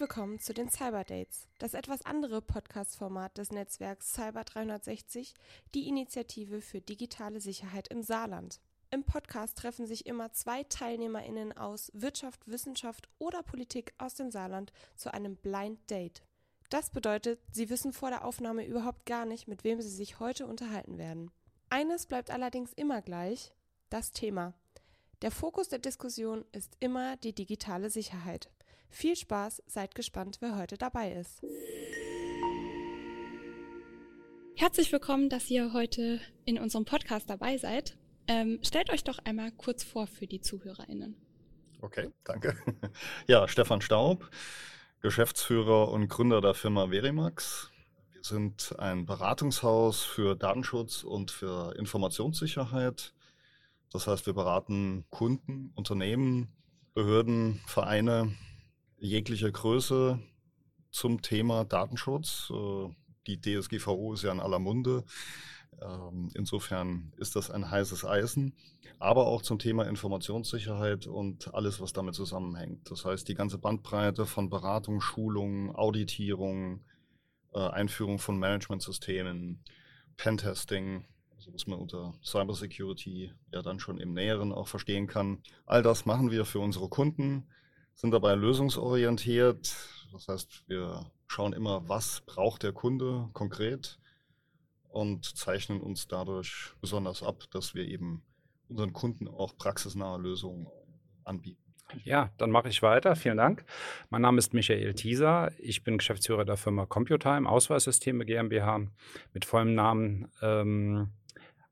Willkommen zu den Cyber Dates, das etwas andere Podcast-Format des Netzwerks Cyber 360, die Initiative für digitale Sicherheit im Saarland. Im Podcast treffen sich immer zwei TeilnehmerInnen aus Wirtschaft, Wissenschaft oder Politik aus dem Saarland zu einem Blind Date. Das bedeutet, sie wissen vor der Aufnahme überhaupt gar nicht, mit wem sie sich heute unterhalten werden. Eines bleibt allerdings immer gleich, das Thema. Der Fokus der Diskussion ist immer die digitale Sicherheit. Viel Spaß, seid gespannt, wer heute dabei ist. Herzlich willkommen, dass ihr heute in unserem Podcast dabei seid. Ähm, stellt euch doch einmal kurz vor für die ZuhörerInnen. Okay, danke. Ja, Stefan Staub, Geschäftsführer und Gründer der Firma Verimax. Wir sind ein Beratungshaus für Datenschutz und für Informationssicherheit. Das heißt, wir beraten Kunden, Unternehmen, Behörden, Vereine jeglicher Größe zum Thema Datenschutz. Äh, die DSGVO ist ja in aller Munde. Ähm, insofern ist das ein heißes Eisen, aber auch zum Thema Informationssicherheit und alles, was damit zusammenhängt. Das heißt, die ganze Bandbreite von Beratung, Schulung, Auditierung, äh, Einführung von Managementsystemen, Pentesting, also was man unter Cybersecurity ja dann schon im Näheren auch verstehen kann. All das machen wir für unsere Kunden sind dabei lösungsorientiert. Das heißt, wir schauen immer, was braucht der Kunde konkret und zeichnen uns dadurch besonders ab, dass wir eben unseren Kunden auch praxisnahe Lösungen anbieten. Ja, dann mache ich weiter. Vielen Dank. Mein Name ist Michael Thieser. Ich bin Geschäftsführer der Firma Computime, Ausweissysteme GmbH mit vollem Namen, ähm,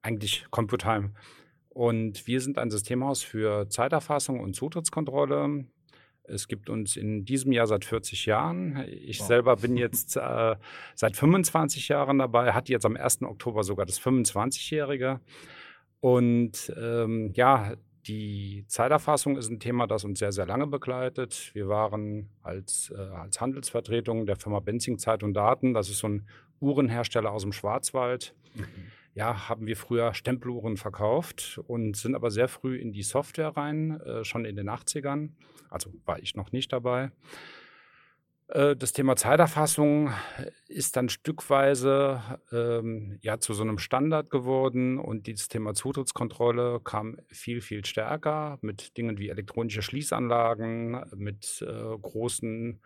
eigentlich Computime. Und wir sind ein Systemhaus für Zeiterfassung und Zutrittskontrolle. Es gibt uns in diesem Jahr seit 40 Jahren. Ich wow. selber bin jetzt äh, seit 25 Jahren dabei, hatte jetzt am 1. Oktober sogar das 25-Jährige. Und ähm, ja, die Zeiterfassung ist ein Thema, das uns sehr, sehr lange begleitet. Wir waren als, äh, als Handelsvertretung der Firma Benzing Zeit und Daten, das ist so ein Uhrenhersteller aus dem Schwarzwald. Mhm ja, haben wir früher Stempeluhren verkauft und sind aber sehr früh in die Software rein, äh, schon in den 80ern. Also war ich noch nicht dabei. Äh, das Thema Zeiterfassung ist dann stückweise ähm, ja, zu so einem Standard geworden und dieses Thema Zutrittskontrolle kam viel, viel stärker mit Dingen wie elektronische Schließanlagen, mit äh, großen äh,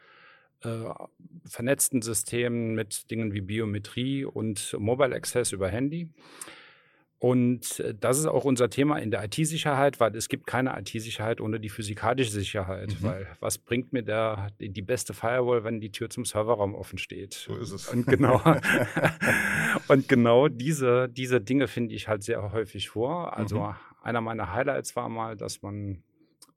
vernetzten Systemen mit Dingen wie Biometrie und Mobile Access über Handy. Und äh, das ist auch unser Thema in der IT-Sicherheit, weil es gibt keine IT-Sicherheit ohne die physikalische Sicherheit. Mhm. Weil was bringt mir der, die beste Firewall, wenn die Tür zum Serverraum offen steht? So ist es. Und genau, und genau diese, diese Dinge finde ich halt sehr häufig vor. Also mhm. einer meiner Highlights war mal, dass man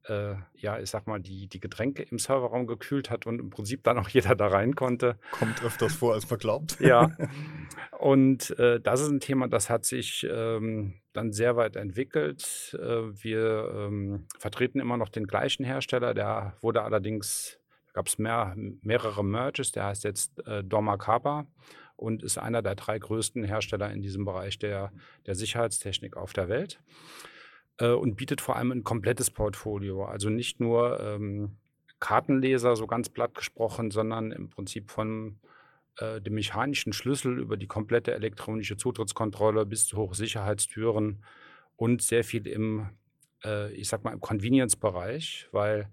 äh, ja, ich sag mal, die, die Getränke im Serverraum gekühlt hat und im Prinzip dann auch jeder da rein konnte. Kommt öfters vor, als man glaubt. Ja. Und äh, das ist ein Thema, das hat sich ähm, dann sehr weit entwickelt. Äh, wir ähm, vertreten immer noch den gleichen Hersteller, der wurde allerdings, da gab es mehr, mehrere Merges, der heißt jetzt äh, Dormakaba und ist einer der drei größten Hersteller in diesem Bereich der, der Sicherheitstechnik auf der Welt äh, und bietet vor allem ein komplettes Portfolio. Also nicht nur ähm, Kartenleser, so ganz platt gesprochen, sondern im Prinzip von äh, dem mechanischen Schlüssel über die komplette elektronische Zutrittskontrolle bis zu Hochsicherheitstüren und sehr viel im, äh, ich sag mal, im Convenience-Bereich, weil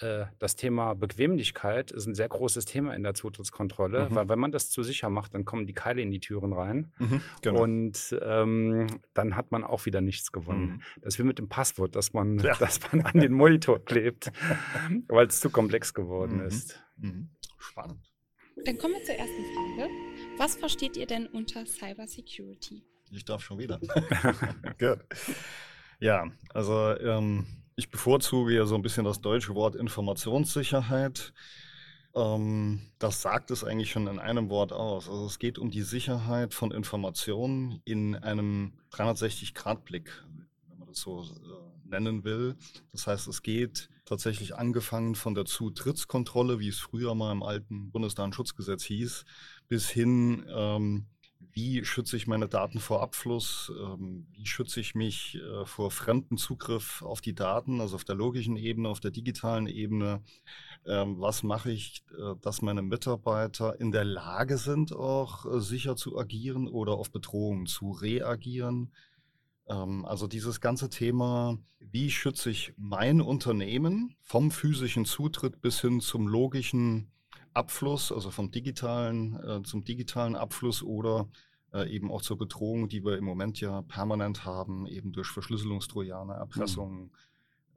äh, das Thema Bequemlichkeit ist ein sehr großes Thema in der Zutrittskontrolle, mhm. weil wenn man das zu sicher macht, dann kommen die Keile in die Türen rein mhm, genau. und ähm, dann hat man auch wieder nichts gewonnen. Mhm. Das ist wie mit dem Passwort, dass man, ja. dass man an den Monitor klebt, weil es zu komplex geworden mhm. ist. Mhm. Spannend. Dann kommen wir zur ersten Frage. Was versteht ihr denn unter Cyber Security? Ich darf schon wieder. Gut. Ja, also ähm, ich bevorzuge ja so ein bisschen das deutsche Wort Informationssicherheit. Ähm, das sagt es eigentlich schon in einem Wort aus. Also es geht um die Sicherheit von Informationen in einem 360-Grad-Blick, wenn man das so äh, nennen will. Das heißt, es geht tatsächlich angefangen von der Zutrittskontrolle, wie es früher mal im alten Bundesdatenschutzgesetz hieß, bis hin, ähm, wie schütze ich meine Daten vor Abfluss, ähm, wie schütze ich mich äh, vor fremden Zugriff auf die Daten, also auf der logischen Ebene, auf der digitalen Ebene, ähm, was mache ich, äh, dass meine Mitarbeiter in der Lage sind, auch äh, sicher zu agieren oder auf Bedrohungen zu reagieren. Ähm, also dieses ganze Thema, wie schütze ich mein Unternehmen vom physischen Zutritt bis hin zum logischen Abfluss, also vom digitalen äh, zum digitalen Abfluss oder äh, eben auch zur Bedrohung, die wir im Moment ja permanent haben, eben durch Verschlüsselungstrojaner, Erpressung. Mhm.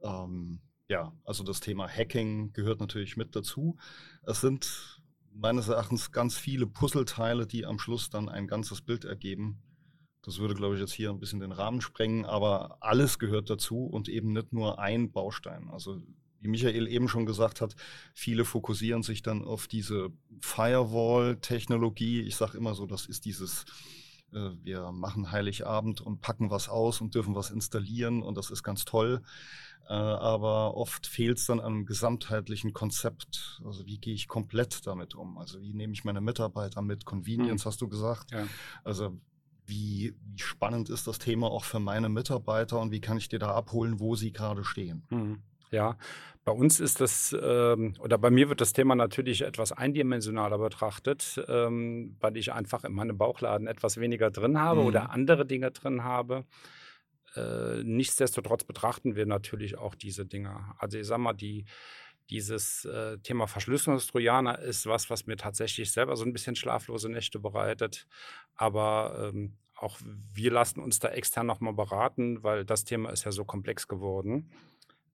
Ähm, ja, also das Thema Hacking gehört natürlich mit dazu. Es sind meines Erachtens ganz viele Puzzleteile, die am Schluss dann ein ganzes Bild ergeben. Das würde, glaube ich, jetzt hier ein bisschen den Rahmen sprengen, aber alles gehört dazu und eben nicht nur ein Baustein. Also wie Michael eben schon gesagt hat, viele fokussieren sich dann auf diese Firewall-Technologie. Ich sage immer so, das ist dieses, äh, wir machen Heiligabend und packen was aus und dürfen was installieren und das ist ganz toll. Äh, aber oft fehlt es dann am gesamtheitlichen Konzept. Also wie gehe ich komplett damit um? Also wie nehme ich meine Mitarbeiter mit? Convenience, mhm. hast du gesagt. Ja. Also wie, wie, spannend ist das Thema auch für meine Mitarbeiter und wie kann ich dir da abholen, wo sie gerade stehen? Mhm. Ja, bei uns ist das, ähm, oder bei mir wird das Thema natürlich etwas eindimensionaler betrachtet, ähm, weil ich einfach in meinem Bauchladen etwas weniger drin habe mhm. oder andere Dinge drin habe. Äh, nichtsdestotrotz betrachten wir natürlich auch diese Dinge. Also ich sage mal, die, dieses äh, Thema Verschlüsselungstrojaner ist was, was mir tatsächlich selber so ein bisschen schlaflose Nächte bereitet. Aber ähm, auch wir lassen uns da extern nochmal beraten, weil das Thema ist ja so komplex geworden.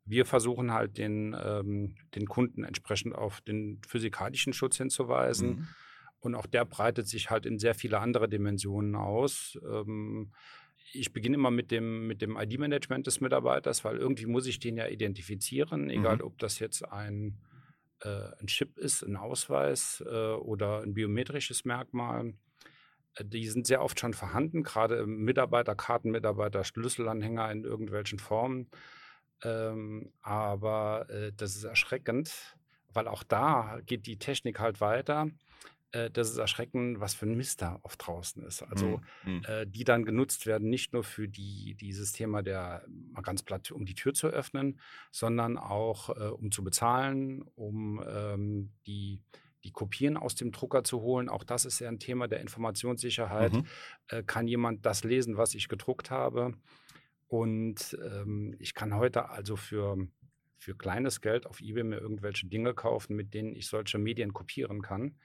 Wir versuchen halt den, ähm, den Kunden entsprechend auf den physikalischen Schutz hinzuweisen. Mhm. Und auch der breitet sich halt in sehr viele andere Dimensionen aus. Ähm, ich beginne immer mit dem, mit dem ID-Management des Mitarbeiters, weil irgendwie muss ich den ja identifizieren, egal mhm. ob das jetzt ein, äh, ein Chip ist, ein Ausweis äh, oder ein biometrisches Merkmal. Äh, die sind sehr oft schon vorhanden, gerade Mitarbeiterkarten, Mitarbeiter-Schlüsselanhänger in irgendwelchen Formen. Ähm, aber äh, das ist erschreckend, weil auch da geht die Technik halt weiter. Äh, das ist erschreckend, was für ein Mist da oft draußen ist. Also mhm. äh, die dann genutzt werden, nicht nur für die, dieses Thema der, mal ganz platt, um die Tür zu öffnen, sondern auch äh, um zu bezahlen, um ähm, die die Kopien aus dem Drucker zu holen. Auch das ist ja ein Thema der Informationssicherheit. Mhm. Äh, kann jemand das lesen, was ich gedruckt habe? Und ähm, ich kann heute also für, für kleines Geld auf eBay mir irgendwelche Dinge kaufen, mit denen ich solche Medien kopieren kann.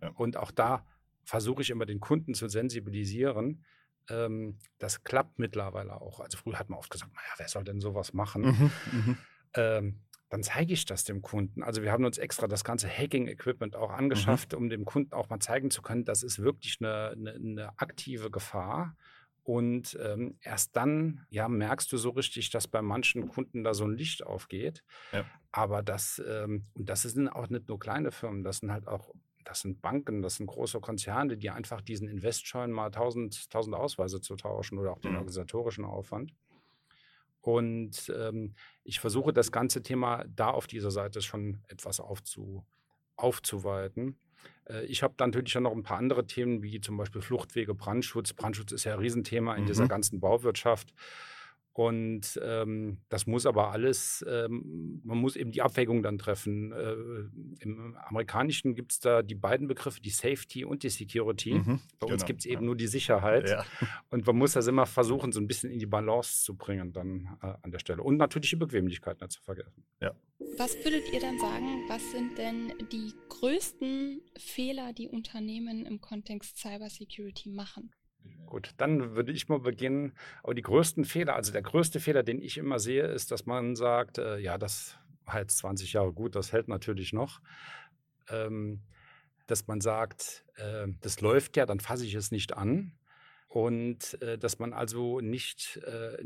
Ja. Und auch da versuche ich immer den Kunden zu sensibilisieren. Ähm, das klappt mittlerweile auch. Also früher hat man oft gesagt, naja, wer soll denn sowas machen? Mhm, mhm. ähm, dann zeige ich das dem Kunden. Also wir haben uns extra das ganze Hacking-Equipment auch mhm. angeschafft, mhm. um dem Kunden auch mal zeigen zu können, das ist wirklich eine, eine, eine aktive Gefahr. Und ähm, erst dann ja, merkst du so richtig, dass bei manchen Kunden da so ein Licht aufgeht. Ja. Aber das, ähm, und das sind auch nicht nur kleine Firmen, das sind halt auch, das sind Banken, das sind große Konzerne, die einfach diesen Invest scheuen, mal tausend, tausend Ausweise zu tauschen oder auch den mhm. organisatorischen Aufwand. Und ähm, ich versuche das ganze Thema da auf dieser Seite schon etwas aufzu, aufzuweiten. Äh, ich habe dann natürlich auch noch ein paar andere Themen, wie zum Beispiel Fluchtwege, Brandschutz. Brandschutz ist ja ein Riesenthema in mhm. dieser ganzen Bauwirtschaft. Und ähm, das muss aber alles, ähm, man muss eben die Abwägung dann treffen. Äh, Im Amerikanischen gibt es da die beiden Begriffe, die Safety und die Security. Mhm, Bei uns genau, gibt es eben ja. nur die Sicherheit. Ja. Und man muss das immer versuchen, so ein bisschen in die Balance zu bringen dann äh, an der Stelle. Und natürlich die Bequemlichkeit nicht zu vergessen. Ja. Was würdet ihr dann sagen, was sind denn die größten Fehler, die Unternehmen im Kontext Cybersecurity machen? Gut, dann würde ich mal beginnen. Aber die größten Fehler, also der größte Fehler, den ich immer sehe, ist, dass man sagt, äh, ja, das jetzt 20 Jahre gut, das hält natürlich noch. Ähm, dass man sagt, äh, das läuft ja, dann fasse ich es nicht an. Und äh, dass man also nicht, äh,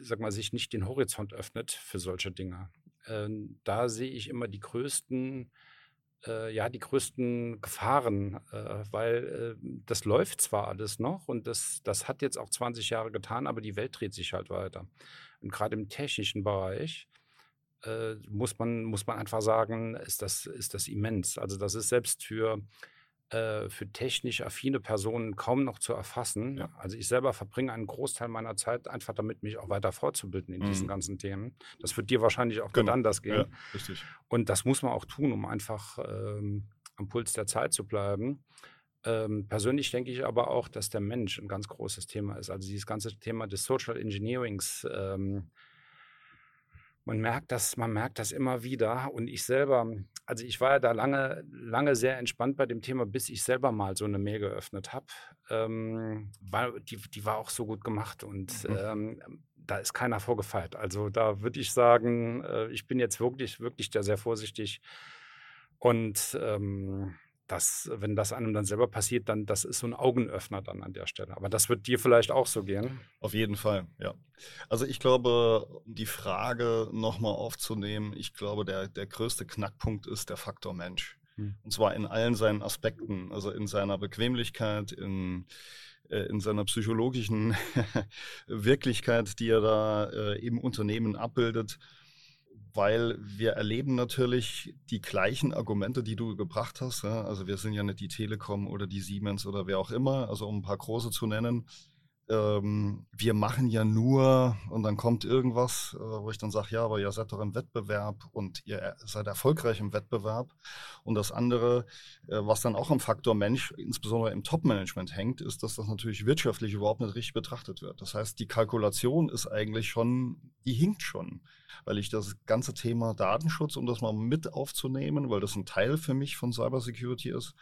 sag mal, sich nicht den Horizont öffnet für solche Dinge. Ähm, da sehe ich immer die größten äh, ja, die größten Gefahren, äh, weil äh, das läuft zwar alles noch und das, das hat jetzt auch 20 Jahre getan, aber die Welt dreht sich halt weiter. Und gerade im technischen Bereich äh, muss, man, muss man einfach sagen, ist das, ist das immens. Also das ist selbst für äh, für technisch affine Personen kaum noch zu erfassen. Ja. Also ich selber verbringe einen Großteil meiner Zeit einfach damit, mich auch weiter fortzubilden in diesen Mhm. ganzen Themen. Das wird dir wahrscheinlich auch Genau. genau. anders gehen. Ja, richtig. Und das muss man auch tun, um einfach ähm, am Puls der Zeit zu bleiben. Ähm, persönlich denke ich aber auch, dass der Mensch ein ganz großes Thema ist. Also dieses ganze Thema des Social Engineerings. Ähm, man merkt das, man merkt das immer wieder. Und ich selber, also ich war ja da lange, lange sehr entspannt bei dem Thema, bis ich selber mal so eine Mail geöffnet habe. Ähm, weil die, die war auch so gut gemacht und Mhm. ähm, da ist keiner vorgefeilt. Also da würde ich sagen, äh, ich bin jetzt wirklich, wirklich da sehr vorsichtig. Und ähm, das, wenn das einem dann selber passiert, dann das ist so ein Augenöffner dann an der Stelle. Aber das wird dir vielleicht auch so gehen. Auf jeden Fall, ja. Also ich glaube, um die Frage nochmal aufzunehmen, ich glaube, der, der größte Knackpunkt ist der Faktor Mensch. Hm. Und zwar in allen seinen Aspekten, also in seiner Bequemlichkeit, in, äh, in seiner psychologischen Wirklichkeit, die er da äh, im Unternehmen abbildet. Weil wir erleben natürlich die gleichen Argumente, die du gebracht hast. Ja? Also wir sind ja nicht die Telekom oder die Siemens oder wer auch immer, also um ein paar große zu nennen ähm, wir machen ja nur und dann kommt irgendwas, äh, wo ich dann sage, ja, aber ihr seid doch im Wettbewerb und ihr äh, seid erfolgreich im Wettbewerb. Und das andere, äh, was dann auch am Faktor Mensch, insbesondere im Top-Management hängt, ist, dass das natürlich wirtschaftlich überhaupt nicht richtig betrachtet wird. Das heißt, die Kalkulation ist eigentlich schon, die hinkt schon, weil ich das ganze Thema Datenschutz, um das mal mit aufzunehmen, weil das ein Teil für mich von Cybersecurity ist,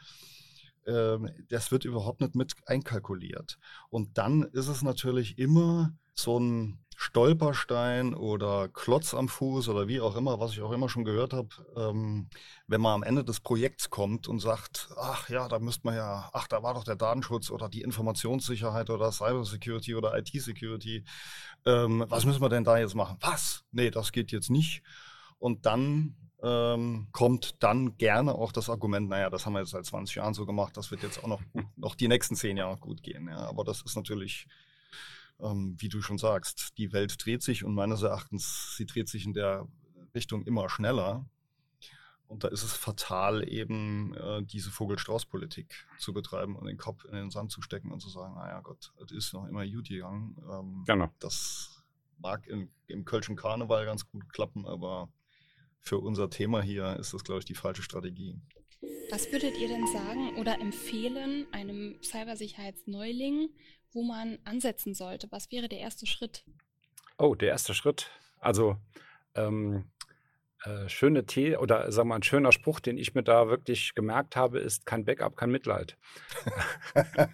das wird überhaupt nicht mit einkalkuliert. Und dann ist es natürlich immer so ein Stolperstein oder Klotz am Fuß oder wie auch immer, was ich auch immer schon gehört habe, ähm, wenn man am Ende des Projekts kommt und sagt, ach ja, da müsste man ja, ach, da war doch der Datenschutz oder die Informationssicherheit oder Cybersecurity oder IT-Security. Ähm, was müssen wir denn da jetzt machen? Was? Nee, das geht jetzt nicht. Und dann ähm, kommt dann gerne auch das Argument, naja, das haben wir jetzt seit 20 Jahren so gemacht, das wird jetzt auch noch, noch die nächsten 10 Jahre gut gehen. Ja. Aber das ist natürlich, ähm, wie du schon sagst, die Welt dreht sich und meines Erachtens, sie dreht sich in der Richtung immer schneller. Und da ist es fatal, eben äh, diese Vogel-Strauß-Politik zu betreiben und den Kopf in den Sand zu stecken und zu sagen, naja Gott, es ist noch immer gut gegangen. Ähm, Genau. Das mag in, im Kölschen Karneval ganz gut klappen, aber für unser Thema hier ist das, glaube ich, die falsche Strategie. Was würdet ihr denn sagen oder empfehlen einem Cybersicherheitsneuling, wo man ansetzen sollte? Was wäre der erste Schritt? Oh, der erste Schritt. Also ähm, äh, schöne Tee oder sagen wir mal ein schöner Spruch, den ich mir da wirklich gemerkt habe, ist kein Backup, kein Mitleid.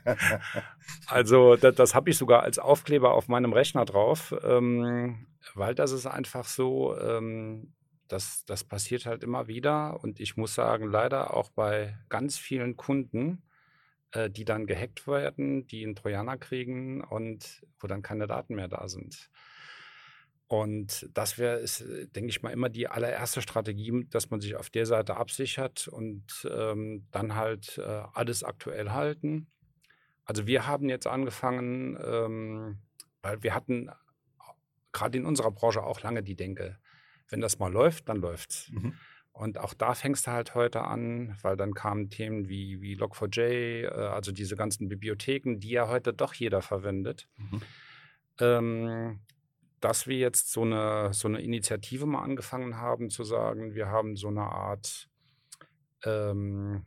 Also das, das habe ich sogar als Aufkleber auf meinem Rechner drauf, ähm, weil das ist einfach so, ähm, das, das passiert halt immer wieder und ich muss sagen, leider auch bei ganz vielen Kunden, äh, die dann gehackt werden, die einen Trojaner kriegen und wo dann keine Daten mehr da sind. Und das wäre, äh, denke ich mal, immer die allererste Strategie, dass man sich auf der Seite absichert und ähm, dann halt äh, alles aktuell halten. Also wir haben jetzt angefangen, ähm, weil wir hatten gerade in unserer Branche auch lange die Denke, wenn das mal läuft, dann läuft's. Mhm. Und auch da fängst du halt heute an, weil dann kamen Themen wie, wie Log4j, äh, also diese ganzen Bibliotheken, die ja heute doch jeder verwendet. Mhm. Ähm, dass wir jetzt so eine, so eine Initiative mal angefangen haben, zu sagen, wir haben so eine Art ähm,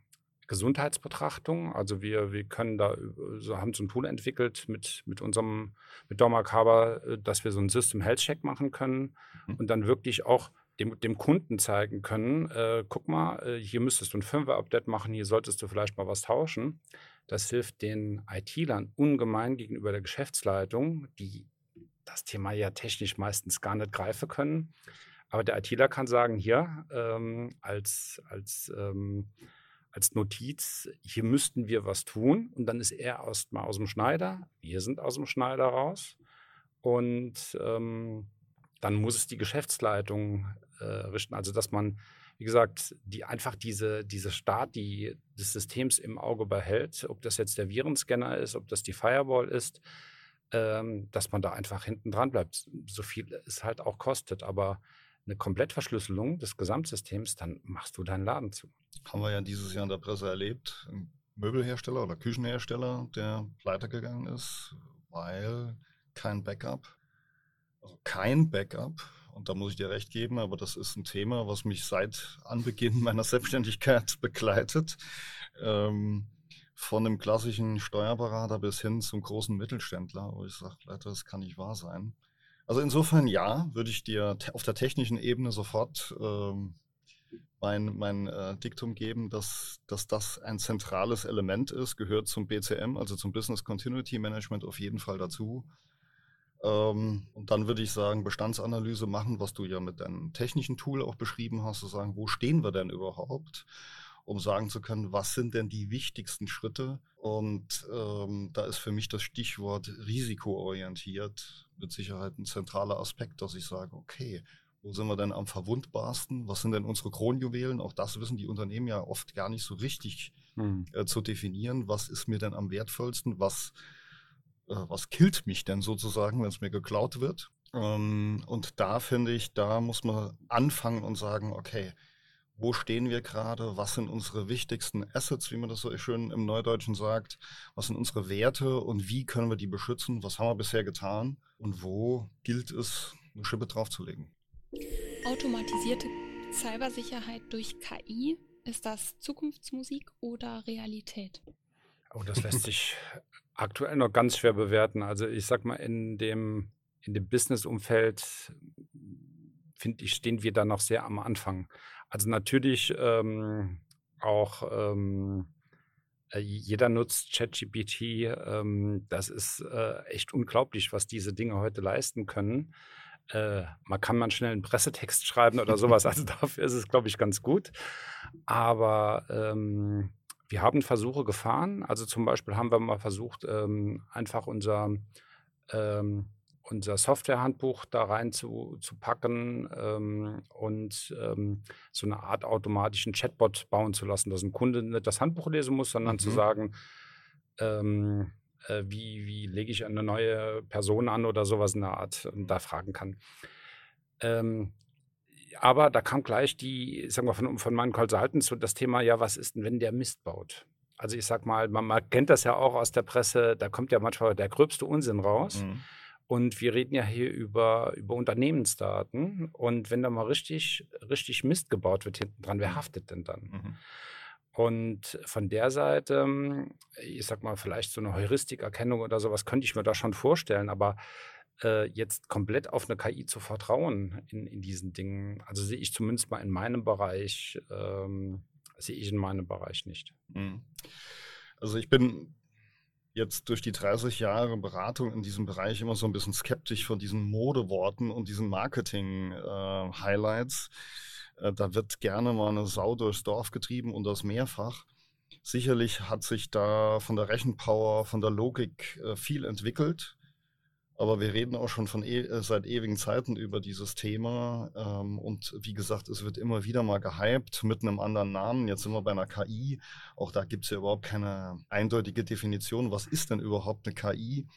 Gesundheitsbetrachtung. Also wir, wir können da, äh, so haben so ein Tool entwickelt mit, mit unserem, mit Dormak Haber, äh, dass wir so einen System Health Check machen können Mhm. und dann wirklich auch dem, dem Kunden zeigen können, äh, guck mal, äh, hier müsstest du ein Firmware-Update machen, hier solltest du vielleicht mal was tauschen. Das hilft den IT-Lern ungemein gegenüber der Geschäftsleitung, die das Thema ja technisch meistens gar nicht greifen können. Aber der ITler kann sagen, hier ähm, als, als, ähm, als Notiz, hier müssten wir was tun. Und dann ist er erstmal aus dem Schneider, wir sind aus dem Schneider raus. Und ähm, dann muss es die Geschäftsleitung äh, richten. Also dass man, wie gesagt, die einfach diese, diese Start die, des Systems im Auge behält, ob das jetzt der Virenscanner ist, ob das die Firewall ist, ähm, dass man da einfach hinten dran bleibt. So viel es halt auch kostet. Aber eine Komplettverschlüsselung des Gesamtsystems, dann machst du deinen Laden zu. Haben wir ja dieses Jahr in der Presse erlebt. Ein Möbelhersteller oder Küchenhersteller, der pleite gegangen ist, weil kein Backup, also kein Backup, und da muss ich dir recht geben, aber das ist ein Thema, was mich seit Anbeginn meiner Selbstständigkeit begleitet. Ähm, von einem klassischen Steuerberater bis hin zum großen Mittelständler, wo ich sage, Leute, das kann nicht wahr sein. Also insofern ja, würde ich dir auf der technischen Ebene sofort ähm, mein, mein äh, Diktum geben, dass, dass das ein zentrales Element ist, gehört zum BCM, also zum Business Continuity Management auf jeden Fall dazu. Ähm, und dann würde ich sagen, Bestandsanalyse machen, was du ja mit deinem technischen Tool auch beschrieben hast, zu sagen, wo stehen wir denn überhaupt? Um sagen zu können, was sind denn die wichtigsten Schritte? Und ähm, da ist für mich das Stichwort risikoorientiert mit Sicherheit ein zentraler Aspekt, dass ich sage, okay, wo sind wir denn am verwundbarsten? Was sind denn unsere Kronjuwelen? Auch das wissen die Unternehmen ja oft gar nicht so richtig hm. äh, zu definieren. Was ist mir denn am wertvollsten? Was, äh, was killt mich denn sozusagen, wenn es mir geklaut wird? Ähm, und da finde ich, da muss man anfangen und sagen, okay, wo stehen wir gerade, was sind unsere wichtigsten Assets, wie man das so schön im Neudeutschen sagt, was sind unsere Werte und wie können wir die beschützen, was haben wir bisher getan und wo gilt es, eine Schippe draufzulegen. Automatisierte Cybersicherheit durch KI, ist das Zukunftsmusik oder Realität? Oh, das lässt sich aktuell noch ganz schwer bewerten. Also ich sag mal, in dem, in dem Business-Umfeld finde ich, stehen wir da noch sehr am Anfang. Also natürlich ähm, auch ähm, äh, jeder nutzt ChatGPT. Ähm, das ist äh, echt unglaublich, was diese Dinge heute leisten können. Äh, man kann mal schnell einen Pressetext schreiben oder sowas. Also dafür ist es, glaube ich, ganz gut. Aber ähm, wir haben Versuche gefahren. Also zum Beispiel haben wir mal versucht, ähm, einfach unser ähm, unser Softwarehandbuch da rein zu, zu packen ähm, und ähm, so eine Art automatischen Chatbot bauen zu lassen, dass ein Kunde nicht das Handbuch lesen muss, sondern mhm. zu sagen, ähm, äh, wie, wie lege ich eine neue Person an oder sowas in der Art und da fragen kann. Ähm, aber da kam gleich die, sagen wir von, von meinen Consultants so das Thema, ja, was ist denn, wenn der Mist baut? Also ich sag mal, man, man kennt das ja auch aus der Presse, da kommt ja manchmal der gröbste Unsinn raus. Mhm. Und wir reden ja hier über, über Unternehmensdaten. Und wenn da mal richtig, richtig Mist gebaut wird hinten dran, wer haftet denn dann? Mhm. Und von der Seite, ich sag mal, vielleicht so eine Heuristikerkennung oder sowas könnte ich mir da schon vorstellen, aber äh, jetzt komplett auf eine KI zu vertrauen in, in diesen Dingen, also sehe ich zumindest mal in meinem Bereich, ähm, sehe ich in meinem Bereich nicht. Mhm. Also ich bin jetzt durch die 30 Jahre Beratung in diesem Bereich immer so ein bisschen skeptisch von diesen Modeworten und diesen Marketing-Highlights. Äh, äh, da wird gerne mal eine Sau durchs Dorf getrieben und das mehrfach. Sicherlich hat sich da von der Rechenpower, von der Logik äh, viel entwickelt. Aber wir reden auch schon von e äh, seit ewigen Zeiten über dieses Thema. Ähm, und wie gesagt, es wird immer wieder mal gehypt mit einem anderen Namen. Jetzt sind wir bei einer KI. Auch da gibt es ja überhaupt keine eindeutige Definition. Was ist denn überhaupt eine KI?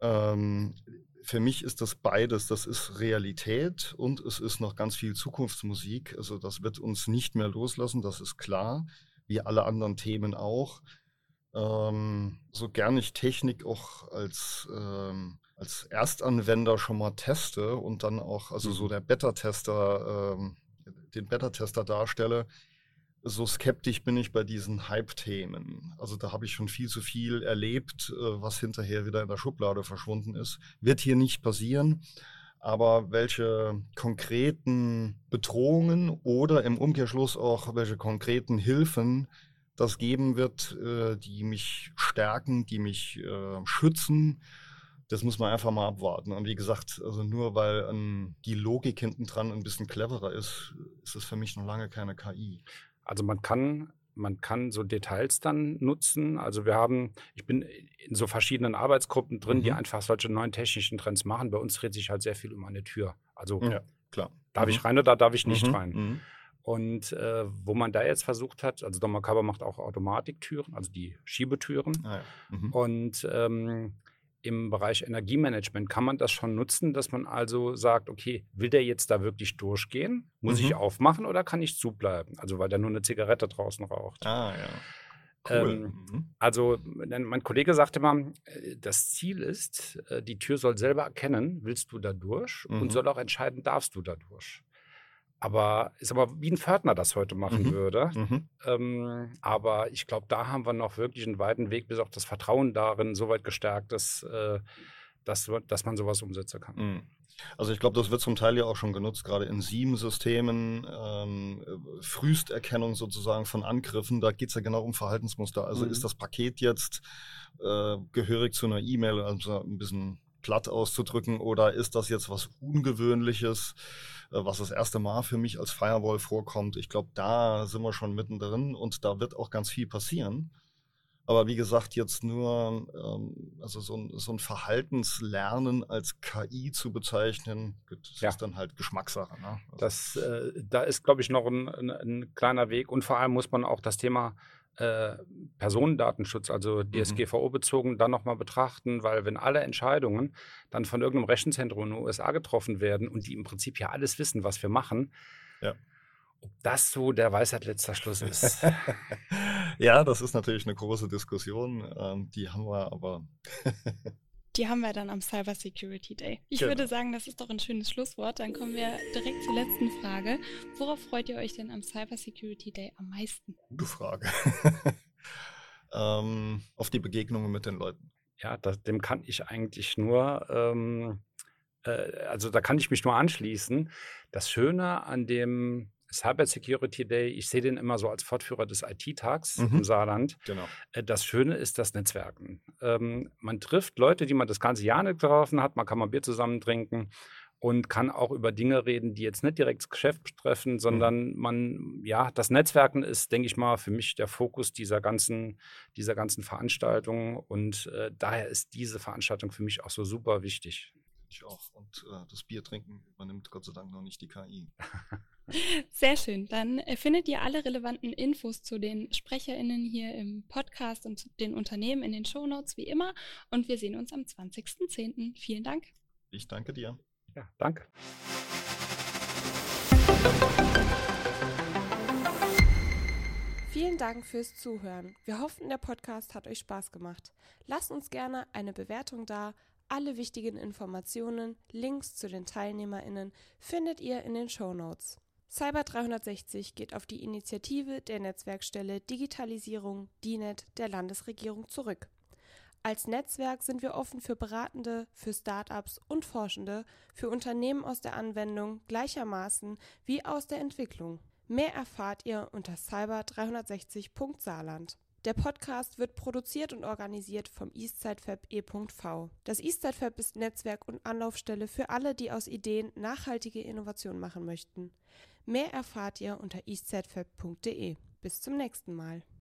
Ähm, für mich ist das beides. Das ist Realität und es ist noch ganz viel Zukunftsmusik. Also das wird uns nicht mehr loslassen, das ist klar, wie alle anderen Themen auch. Ähm, so gern ich Technik auch als ähm, als Erstanwender schon mal teste und dann auch, also so mhm. der Beta-Tester, ähm, den Beta-Tester darstelle, so skeptisch bin ich bei diesen Hype-Themen. Also da habe ich schon viel zu viel erlebt, äh, was hinterher wieder in der Schublade verschwunden ist. Wird hier nicht passieren. Aber welche konkreten Bedrohungen oder im Umkehrschluss auch welche konkreten Hilfen das geben wird, äh, die mich stärken, die mich äh, schützen, das muss man einfach mal abwarten. Und wie gesagt, also nur weil ähm, die Logik hinten dran ein bisschen cleverer ist, ist es für mich noch lange keine KI. Also man kann man kann so Details dann nutzen. Also wir haben, ich bin in so verschiedenen Arbeitsgruppen drin, mhm. die einfach solche neuen technischen Trends machen. Bei uns dreht sich halt sehr viel um eine Tür. Also ja, klar. darf mhm. ich rein oder darf ich nicht mhm. rein? Mhm. Und äh, wo man da jetzt versucht hat, also Dommercover macht auch Automatiktüren, also die Schiebetüren. Ah, ja. Mhm. Und ähm, im Bereich Energiemanagement kann man das schon nutzen, dass man also sagt, okay, will der jetzt da wirklich durchgehen? Muss mhm. ich aufmachen oder kann ich zubleiben? Also weil der nur eine Zigarette draußen raucht. Ah, ja. Cool. Ähm, mhm. Also mein Kollege sagte mal, äh, das Ziel ist, äh, die Tür soll selber erkennen, willst du da durch mhm. und soll auch entscheiden, darfst du da durch. Aber ist aber wie ein Pförtner das heute machen mhm. würde. Mhm. Ähm, aber ich glaube, da haben wir noch wirklich einen weiten Weg, bis auch das Vertrauen darin so weit gestärkt ist, äh, dass, dass man sowas umsetzen kann. Mhm. Also ich glaube, das wird zum Teil ja auch schon genutzt, gerade in SIEM-Systemen, ähm, Frühsterkennung sozusagen von Angriffen. Da geht es ja genau um Verhaltensmuster. Also mhm. ist das Paket jetzt äh, gehörig zu einer E-Mail, also ein bisschen platt auszudrücken, oder ist das jetzt was Ungewöhnliches, äh, was das erste Mal für mich als Firewall vorkommt? Ich glaube, da sind wir schon mittendrin und da wird auch ganz viel passieren. Aber wie gesagt, jetzt nur ähm, also so ein, so ein Verhaltenslernen als KI zu bezeichnen, das ja. ist dann halt Geschmackssache. Ne? Also das, äh, da ist, glaube ich, noch ein, ein, ein, kleiner Weg. Und vor allem muss man auch das Thema äh, Personendatenschutz, also DSGVO mhm. bezogen, dann nochmal betrachten, weil wenn alle Entscheidungen dann von irgendeinem Rechenzentrum in den USA getroffen werden und die im Prinzip ja alles wissen, was wir machen, ja ob das so der Weisheit letzter Schluss ist. ja, das ist natürlich eine große Diskussion. Ähm, die haben wir aber. Die haben wir dann am Cyber Security Day. Ich genau. würde sagen, das ist doch ein schönes Schlusswort. Dann kommen wir direkt zur letzten Frage. Worauf freut ihr euch denn am Cyber Security Day am meisten? Gute Frage. ähm, auf die Begegnungen mit den Leuten. Ja, das, dem kann ich eigentlich nur. Ähm, äh, also da kann ich mich nur anschließen. Das Schöne an dem Cyber Security Day, ich sehe den immer so als Fortführer des IT-Tags mhm. im Saarland. Genau. Äh, das Schöne ist das Netzwerken. Ähm, man trifft Leute, die man das ganze Jahr nicht getroffen hat, man kann mal Bier zusammen trinken und kann auch über Dinge reden, die jetzt nicht direkt das Geschäft treffen, sondern mhm. man, ja, das Netzwerken ist, denke ich mal, für mich der Fokus dieser ganzen, dieser ganzen Veranstaltung und äh, daher ist diese Veranstaltung für mich auch so super wichtig. Ich auch. Und äh, das Bier trinken übernimmt Gott sei Dank noch nicht die KI. Sehr schön. Dann äh, findet ihr alle relevanten Infos zu den SprecherInnen hier im Podcast und zu den Unternehmen in den Shownotes wie immer. Und wir sehen uns am 20.10. Vielen Dank. Ich danke dir. Ja, danke. Vielen Dank fürs Zuhören. Wir hoffen, der Podcast hat euch Spaß gemacht. Lasst uns gerne eine Bewertung da. Alle wichtigen Informationen, Links zu den TeilnehmerInnen findet ihr in den Show Notes. Cyber 360 geht auf die Initiative der Netzwerkstelle Digitalisierung DINET der Landesregierung zurück. Als Netzwerk sind wir offen für Beratende, für Startups und Forschende, für Unternehmen aus der Anwendung gleichermaßen wie aus der Entwicklung. Mehr erfahrt ihr unter cyber360.saarland. Der Podcast wird produziert und organisiert vom Eastside Fab e.v. Das Eastside Fab ist Netzwerk und Anlaufstelle für alle, die aus Ideen nachhaltige Innovation machen möchten. Mehr erfahrt ihr unter eastsidefab.de. Bis zum nächsten Mal.